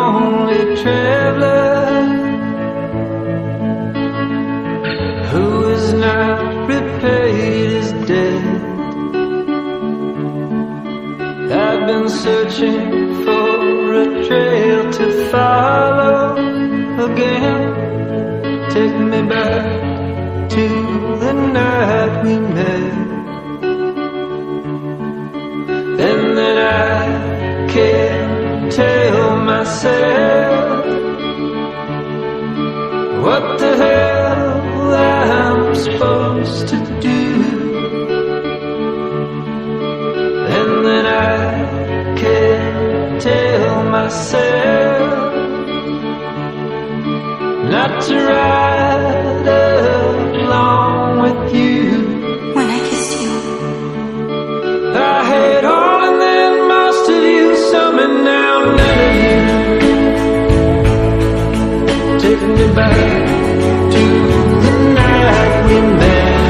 only traveler who is not repaid his debt. I've been searching for a trail to follow again. Take myself what the hell I'm supposed to do. And then I can't tell myself not to ride me back to the night we met.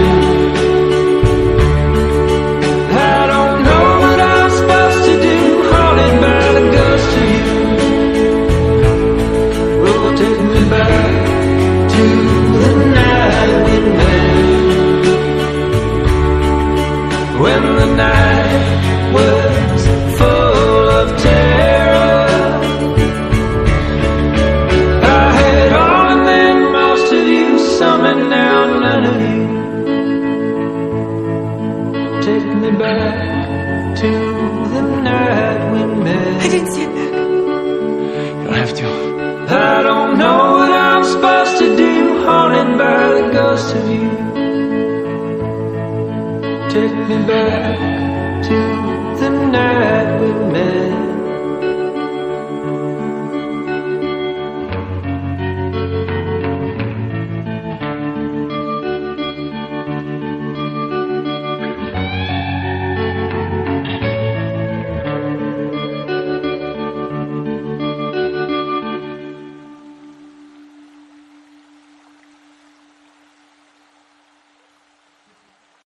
I don't know what I'm supposed to do, haunted by the ghost of you. Take me back to the night we met. When me back to the night we met. I didn't say that. You don't have to. I don't know what I'm supposed to do, haunted by the ghost of you. Take me back